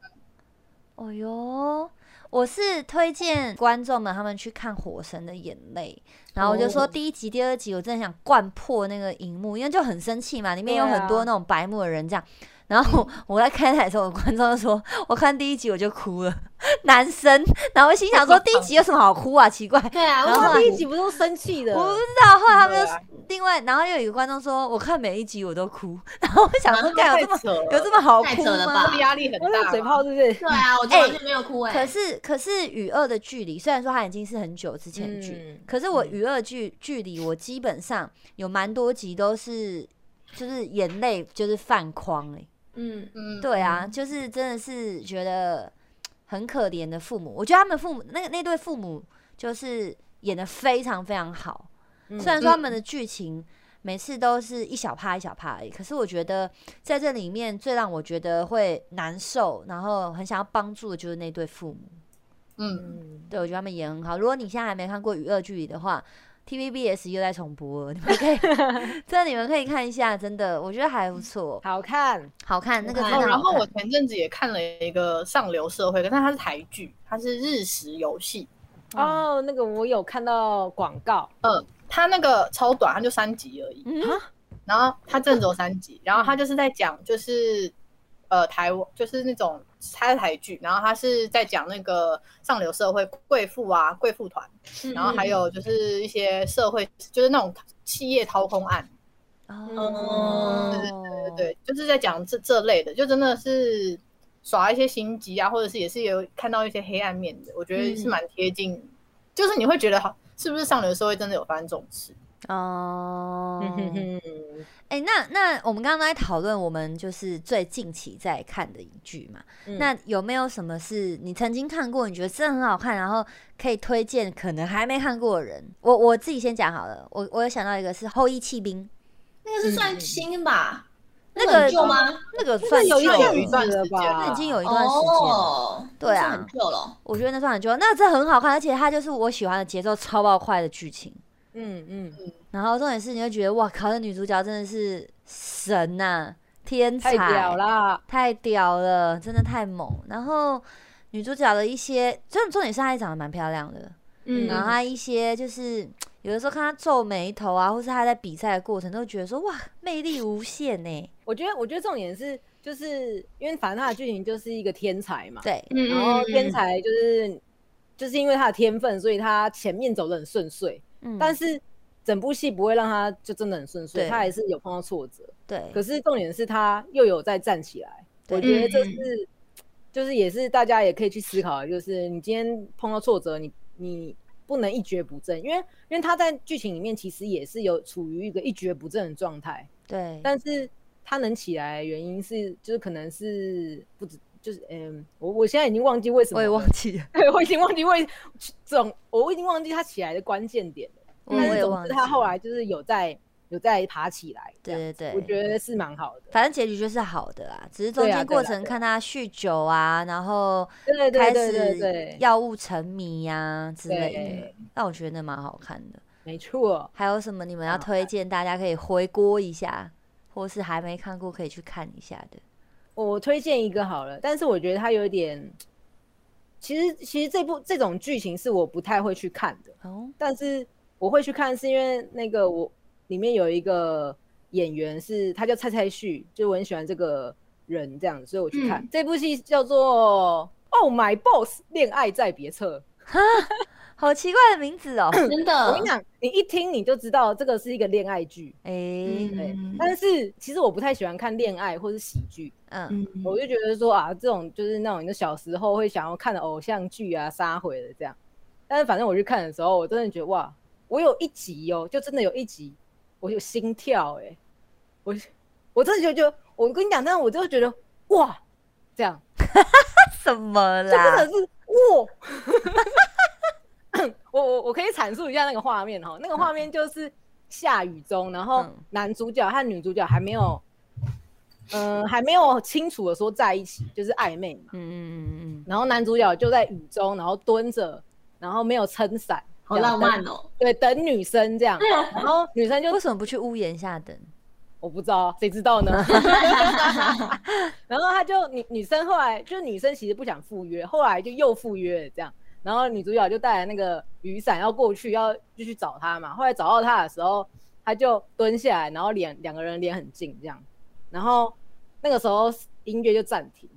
哦哟，我是推荐观众们他们去看《火神的眼泪》，然后我就说第一集、第二集，我真的想灌破那个荧幕，因为就很生气嘛，里面有很多那种白目的人这样。然后我在开台的时候，观众说：“我看第一集我就哭了。”男生，然后我心想说第一集有什么好哭啊？奇怪，对啊，然后后来为什么第一集不是都生气的？我不知道。后来他们另外，然后又有一个观众说，我看每一集我都哭，然后我想说，干有这么有这么好太哭吗？压力很大，嘴炮是不是？对啊，我就完全没有哭哎、可是可是与恶的距离，虽然说它已经是很久之前的剧，嗯可是我嗯与恶距距离，我基本上有蛮多集都是就是眼泪就是泛眶哎、嗯，嗯，对啊，就是真的是觉得很可怜的父母。我觉得他们父母那个那对父母就是演的非常非常好。嗯虽然说他们的剧情每次都是一小趴一小趴而已，可是我觉得在这里面最让我觉得会难受，然后很想要帮助的就是那对父母。嗯，嗯对我觉得他们演很好。如果你现在还没看过《娱乐剧里》的话，TVBS 又在重播了，你们可以，真的你们可以看一下，真的我觉得还不错，好看，好看，那个然后我。前阵子也看了一个上流社会，但它是台剧，它是日食游戏。哦，那个我有看到广告，嗯，它那个超短，它就三集而已。嗯，然后它真的只有三集，然后它就是在讲，就是呃台湾，就是那种它是台剧，然后它是在讲那个上流社会贵妇啊、贵妇团，然后还有就是一些社会，就是那种企业掏空案，哦，对对，就是在讲这这类的，就真的是耍一些心机啊，或者是也是有看到一些黑暗面的，我觉得是蛮贴近，就是你会觉得好，是不是上流社会真的有发生这种事？哦，哎、那那我们刚刚在讨论我们就是最近期在看的影剧嘛，嗯那有没有什么是你曾经看过，你觉得真的很好看，然后可以推荐可能还没看过的人？我我自己先讲好了，我我有想到一个是《后羿弃兵》，那个是算新吧？那个旧吗？那个算有一段时间吧？那已经有一段时间了。哦，对啊那很旧了。我觉得那算很旧，那这很好看，而且它就是我喜欢的节奏超爆快的剧情。嗯嗯，然后重点是，你会觉得哇靠，这女主角真的是神呐、天才，太屌啦！太屌了，真的太猛。然后女主角的一些，重重点是她也长得蛮漂亮的，嗯。然后她一些就是有的时候看她皱眉头啊，或是她在比赛的过程，都觉得说哇，魅力无限呢。我觉得，我觉得重点是，就是因为反正他的剧情就是一个天才嘛，对，嗯然后天才就是就是因为他的天分，所以他前面走的很顺遂，嗯，但是整部戏不会让他就真的很顺遂，他还是有碰到挫折。对，可是重点是他又有在站起来，我觉得这是就是也是大家也可以去思考，就是你今天碰到挫折，你你不能一蹶不振，因为因为他在剧情里面其实也是有处于一个一蹶不振的状态，对，但是他能起来的原因是就是可能是不止。就是嗯，我我现在已经忘记为什么，我也忘记了，对，我已经忘记为总，我已经忘记他起来的关键点了。我也忘记是总之，他后来就是有在有在爬起来，对对对，我觉得是蛮好的。反正结局就是好的啦，只是中间过程看他酗酒啊，然后对对开始，药物沉迷呀、之类的但，我觉得那蛮好看的。没错。还有什么你们要推荐大家可以回锅一下，或是还没看过可以去看一下的？我推荐一个好了，但是我觉得它有点，其实其实这部这种剧情是我不太会去看的，哦，但是我会去看是因为那个我里面有一个演员是他叫蔡蔡旭，就我很喜欢这个人这样，所以我去看、嗯。这部戏叫做《Oh My Boss 恋爱在别册》。好奇怪的名字哦。真的我跟你，讲，你一听你就知道这个是一个恋爱剧。哎、对嗯，但是其实我不太喜欢看恋爱或是喜剧，嗯，嗯我就觉得说啊，这种就是那种你的小时候会想要看的偶像剧啊、杀回的这样。但是反正我去看的时候，我真的觉得哇，我有一集哦，就真的有一集，我有心跳哎、我我真的就就我跟你讲，但是我就觉得哇，这样 什么就真的？是哇。我我我可以阐述一下那个画面哈，那个画面就是下雨中，然后嗯男主角和女主角还没有，嗯、还没有清楚的说在一起，就是暧昧嘛。嗯嗯嗯嗯然后男主角就在雨中，然后蹲着，然后没有撑伞，好浪漫哦。对，等女生这样，然后女生就嗯，为什么不去屋檐下等？我不知道，谁知道呢？然后他就女女生后来就是女生其实不想赴约，后来就又赴约了这样。然后女主角就带来那个雨伞要过去，要就去找他嘛。后来找到他的时候，他就蹲下来，然后脸两个人脸很近这样。然后那个时候音乐就暂停，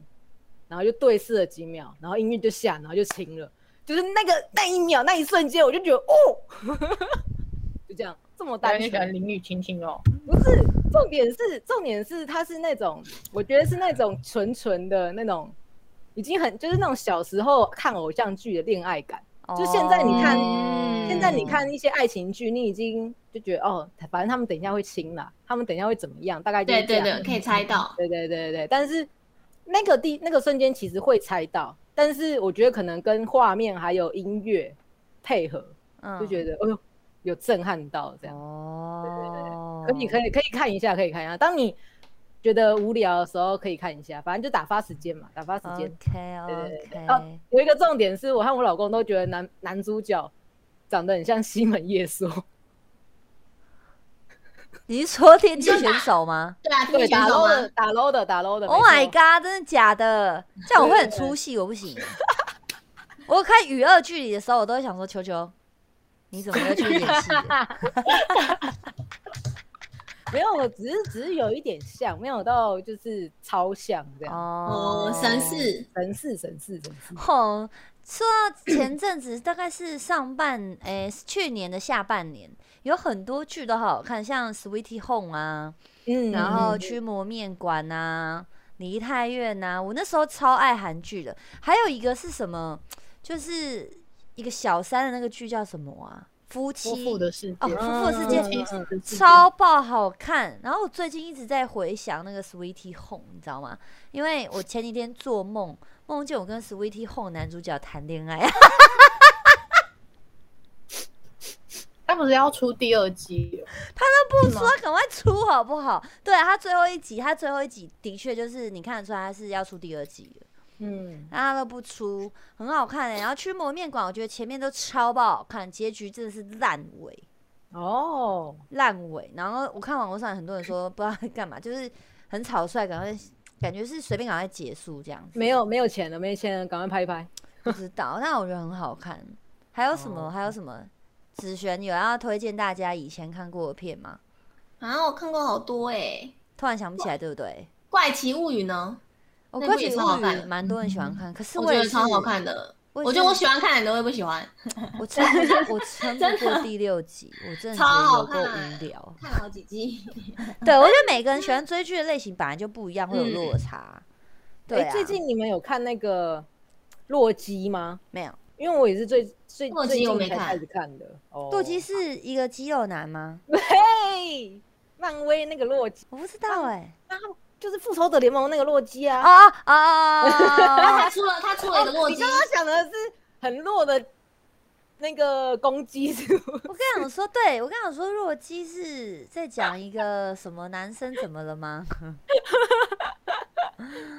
然后就对视了几秒，然后音乐就下，然后就停了。就是那个那一秒那一瞬间，我就觉得哦，就这样这么单你喜欢纯。林雨亲亲哦，不是重点是重点是他是那种，我觉得是那种纯纯的那种，已经很就是那种小时候看偶像剧的恋爱感。就现在你看嗯现在你看一些爱情剧，你已经就觉得哦，反正他们等一下会亲啦，他们等一下会怎么样，大概。对对对，可以猜到。对对对对对，但是那个地那个瞬间其实会猜到，但是我觉得可能跟画面还有音乐配合，嗯就觉得哎呦有震撼到这样。哦，可以可以可以看一下，可以看一下。当你觉得无聊的时候，可以看一下，反正就打发时间嘛，打发时间。OK OK，哦，有一个重点是我和我老公都觉得男男主角长得很像西门夜说，你是说电竞选手吗对啊，对，打听选手 low 的？打 low 的打 low 的。？Oh my god，真的假的？这样我会很出戏，我不行。我看与恶距离的时候，我都会想说：球球，你怎么又去演戏了？没有，只是只是有一点像，没有到就是超像这样。哦，神似。神似神似神似。吼，说到前阵子，大概是上半诶、去年的下半年，有很多剧都好好看，像《Sweetie Home》啊，嗯然后嗯《驱魔面馆》啊，《梨泰院》啊，我那时候超爱韩剧的。还有一个是什么？就是一个小三的那个剧叫什么啊？夫夫妻妇的世哦，界，夫妇的世界超爆好看。然后我最近一直在回想那个 Sweetie Home，你知道吗？因为我前几天做梦，梦见我跟 Sweetie Home 男主角谈恋爱。他不是要出第二季了？不说，赶快出好不好？对啊他最后一集，他最后一集的确就是你看得出来他是要出第二季了，嗯，但他都不出，很好看哎、然后驱魔面馆，我觉得前面都超不好看，结局真的是烂尾。哦，烂尾。然后我看网络上很多人说不知道在干嘛，就是很草率，赶快感觉是随便赶快结束这样子。没有没有钱了，没钱了，赶快拍一拍。不知道，但我觉得很好看。还有什么？哦还有什么？子璇有要推荐大家以前看过的片吗？啊，我看过好多哎，突然想不起来，对不对？《怪奇物语》呢，我那部也怪奇物语超好看的蛮多人喜欢看，可是我觉得超好看的。我觉得我是喜欢看的人都会不喜欢，我撑不过，我撑不过 第六集，我真的觉超好得有够看无聊。看了好几集。对，我觉得每个人喜欢追剧的类型本来就不一样，会有落差。对最近你们有看那个洛基吗？没有。因为我也是最最洛基最近我没看才开始看的。哦洛基是一个肌肉男吗？嘿，漫威那个洛基，我不知道哎、就是复仇者联盟那个洛基啊。哦哦然后哦他出了，他出了一个洛基你刚，刚想的是很弱的那个攻击是？我跟你讲说，对我跟你讲说，洛基是在讲一个什么男生怎么了吗？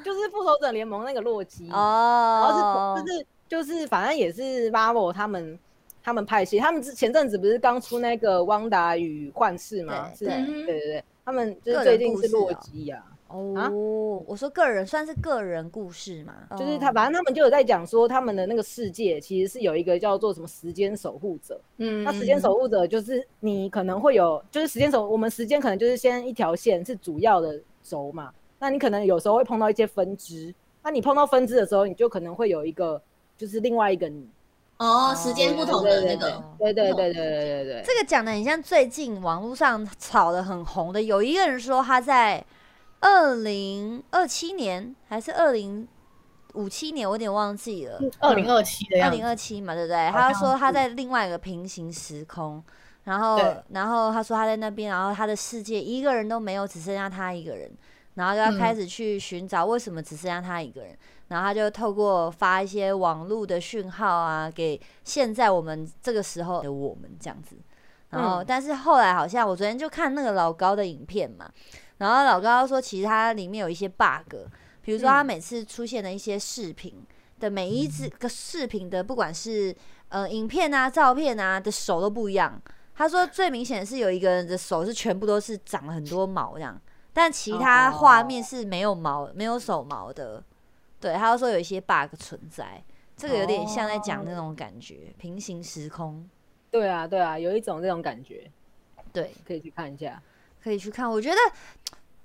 就是复仇者联盟那个洛基。然后哦是，就是就是反正也是 Marvel 他们他们派系，他们之前阵子不是刚出那个汪达与幻视吗？是，对对对他们就是最近是洛哦基呀、哦，我说个人算是个人故事嘛，就是他，哦。反正他们就有在讲说，他们的那个世界其实是有一个叫做什么时间守护者。嗯，那时间守护者就是你可能会有，就是时间守，我们时间可能就是先一条线是主要的轴嘛。那你可能有时候会碰到一些分支，那你碰到分支的时候，你就可能会有一个，就是另外一个你。哦，时间不同的那个，对对对对对对对这个讲的很像最近网络上炒的很红的，有一个人说他在二零二七年还是二零五七年，我有点忘记了。二零二七的二零。二七嘛，对不对？他说他在另外一个平行时空，然后对然后他说他在那边，然后他的世界一个人都没有，只剩下他一个人，然后就要嗯开始去寻找为什么只剩下他一个人，然后他就透过发一些网络的讯号啊，给现在我们这个时候的我们这样子。然后，嗯但是后来好像我昨天就看那个老高的影片嘛，然后老高说其实它里面有一些 bug，比如说他嗯每次出现的一些视频的每一只个视频的，不管是呃影片啊、照片啊的手都不一样。他说最明显的是有一个人的手是全部都是长了很多毛这样，但其他画面是没有毛、没有手毛的。对，他就说有一些 bug 存在，这个有点像在讲那种感觉，平行时空。对啊对啊，有一种这种感觉，对，可以去看一下。可以去看。我觉得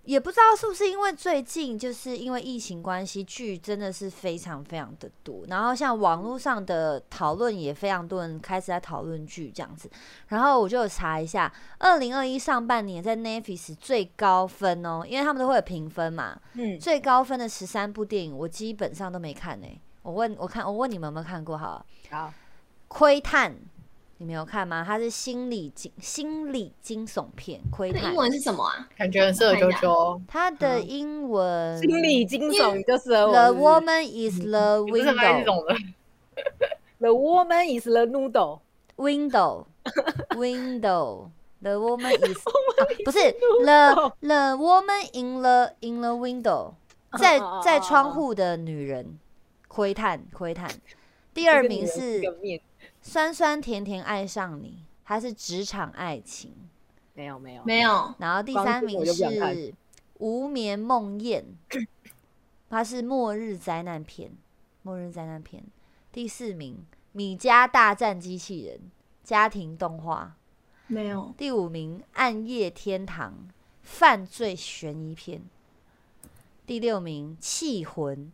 也不知道是不是因为最近就是因为疫情关系，剧真的是非常非常的多，然后像网络上的讨论也非常多人开始在讨论剧这样子，然后我就有查一下，二零二一上半年在 Netflix 最高分哦，因为他们都会有评分嘛，嗯，最高分的十三部电影我基本上都没看呢、我问我看我问你们有没有看过好了，好，窥探。你没有看吗？它是心理惊心理惊悚片《窥探英》，文是什么啊？感觉很适合啾啾。它的英文心理惊悚就是我 The woman is the 你不是很爱这 window. 种的？The woman is the noodle。Window. Window. The woman is 啊，不是 the the woman in the in the window，在哦在窗户的女人，窥探窥探。第二名是面酸酸甜甜爱上你，它是职场爱情。没有没有没有，然后第三名是无眠梦魇，它是末日灾难片，末日灾难片。第四名米家大战机器人，家庭动画。没有，第五名暗夜天堂，犯罪悬疑片。第六名气魂，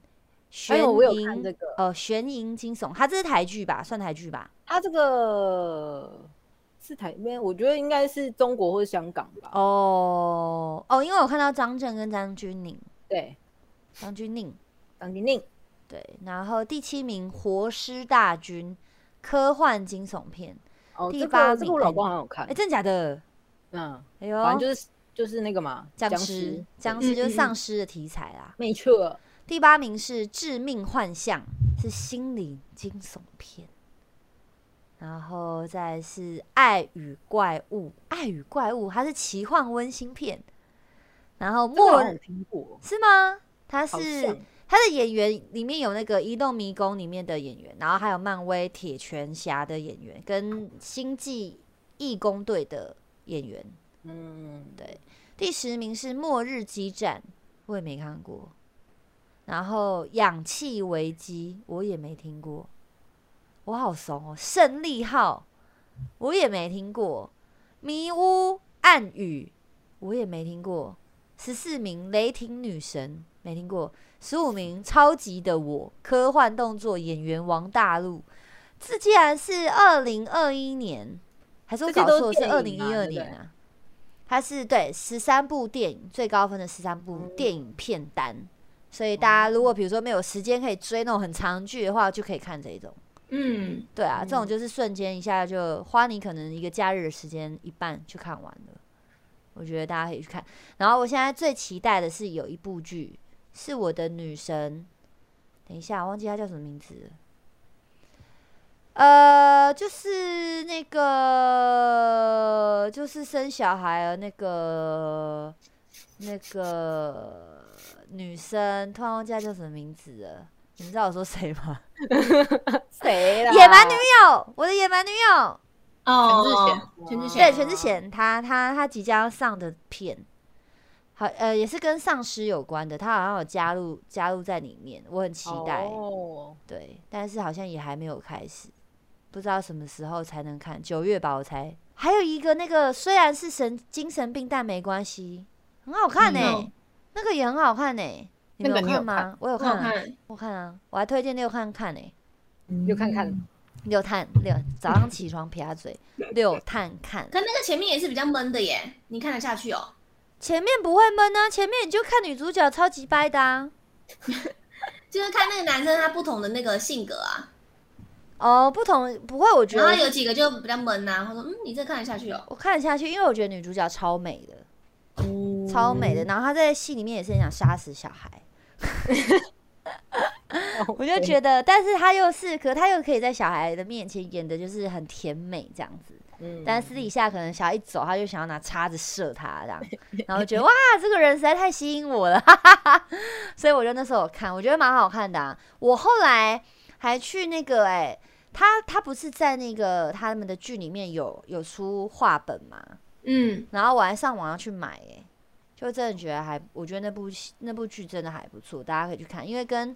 悬疑这个哦，悬疑惊悚，它这是台剧吧？算台剧吧？它这个是台边，我觉得应该是中国或者香港吧。哦哦，因为我看到张震跟张钧甯，对，张钧甯张钧甯对，然后第七名《活尸大军》，科幻惊悚片。哦，八名个这个我老公好看哎，，真假的？嗯，哎呦，反正就是就是那个嘛，僵尸尸，，僵尸就是丧尸的题材啦。没错。第八名是《致命幻象》，是心理惊悚片。然后再是《爱与怪物》，《爱与怪物》它是奇幻温馨片。然后末这个好像有听过，是吗？它是像它的演员里面有那个《移动迷宫》里面的演员，然后还有漫威铁拳侠的演员，跟星际义工队的演员。嗯，对，第十名是《末日激战》，我也没看过。然后《氧气危机》我也没听过，我好怂哦。《胜利号》我也没听过，《迷屋暗语》我也没听过。十四名《雷霆女神》没听过，十五名《超级的我》科幻动作演员王大陆，这竟然是二零二一年，还是我搞错？是二零一二年啊？它是对十三部电影最高分的十三部嗯电影片单，所以大家如果比如说没有时间可以追那种很长剧的话，就可以看这一种。嗯，对啊，这种嗯就是瞬间一下就花你可能一个假日的时间一半就看完了。我觉得大家可以去看。然后我现在最期待的是有一部剧是我的女神，等一下我忘记她叫什么名字了。呃，就是那个，就是生小孩的那个那个女生，突然忘记她叫什么名字了。你们知道我说谁吗？谁啦？野蛮女友，我的野蛮女友，哦，全智贤全智贤，对，全智贤，她她她即将上的片，好呃，也是跟丧尸有关的，她好像有加入加入在里面，我很期待，哦，对，但是好像也还没有开始，不知道什么时候才能看，九月吧，我才。还有一个那个虽然是神精神病，但没关系，很好看呢、嗯那个也很好看呢、你有看吗？我有我有看、啊，看，我看啊，我还推荐六看看呢、六看看六探六早上起床撇下嘴，六探看。可那个前面也是比较闷的耶，你看得下去哦？前面不会闷啊，前面你就看女主角超级掰的啊。就是看那个男生他不同的那个性格啊，哦，不同不会，我觉得然后有几个就比较闷呐、他说嗯，你这看得下去哦？我看得下去，因为我觉得女主角超美的，嗯超美的。然后他在戏里面也是很想杀死小孩，我就觉得，但是他又是，可他又可以在小孩的面前演的就是很甜美这样子。嗯但私底下可能小孩一走，他就想要拿叉子射他这样，然后觉得哇，这个人实在太吸引我了，哈哈哈。所以我就那时候有看，我觉得蛮好看的、啊。我后来还去那个哎、他他不是在那个他们的剧里面有有出画本嘛，嗯，然后我还上网要去买哎、就真的觉得还，我觉得那部戏那部剧真的还不错，大家可以去看，因为跟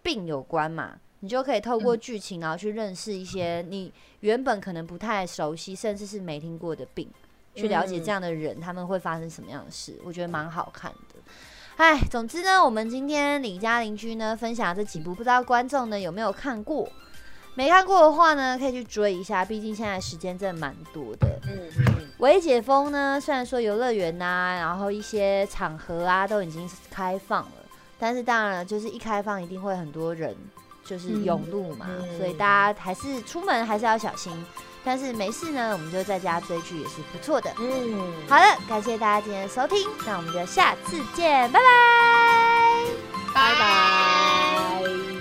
病有关嘛，你就可以透过剧情，然后去认识一些你原本可能不太熟悉，甚至是没听过的病，去了解这样的人他们会发生什么样的事，我觉得蛮好看的。哎，总之呢，我们今天李家邻居呢分享这几部，不知道观众呢有没有看过？没看过的话呢，可以去追一下，毕竟现在时间真的蛮多的。嗯嗯微解封呢，虽然说游乐园呐，然后一些场合啊都已经开放了，但是当然了，就是一开放一定会很多人就是涌入嘛，嗯所以大家还是出门还是要小心。但是没事呢，我们就在家追剧也是不错的。嗯，好了，感谢大家今天的收听，那我们就下次见，拜拜。拜拜。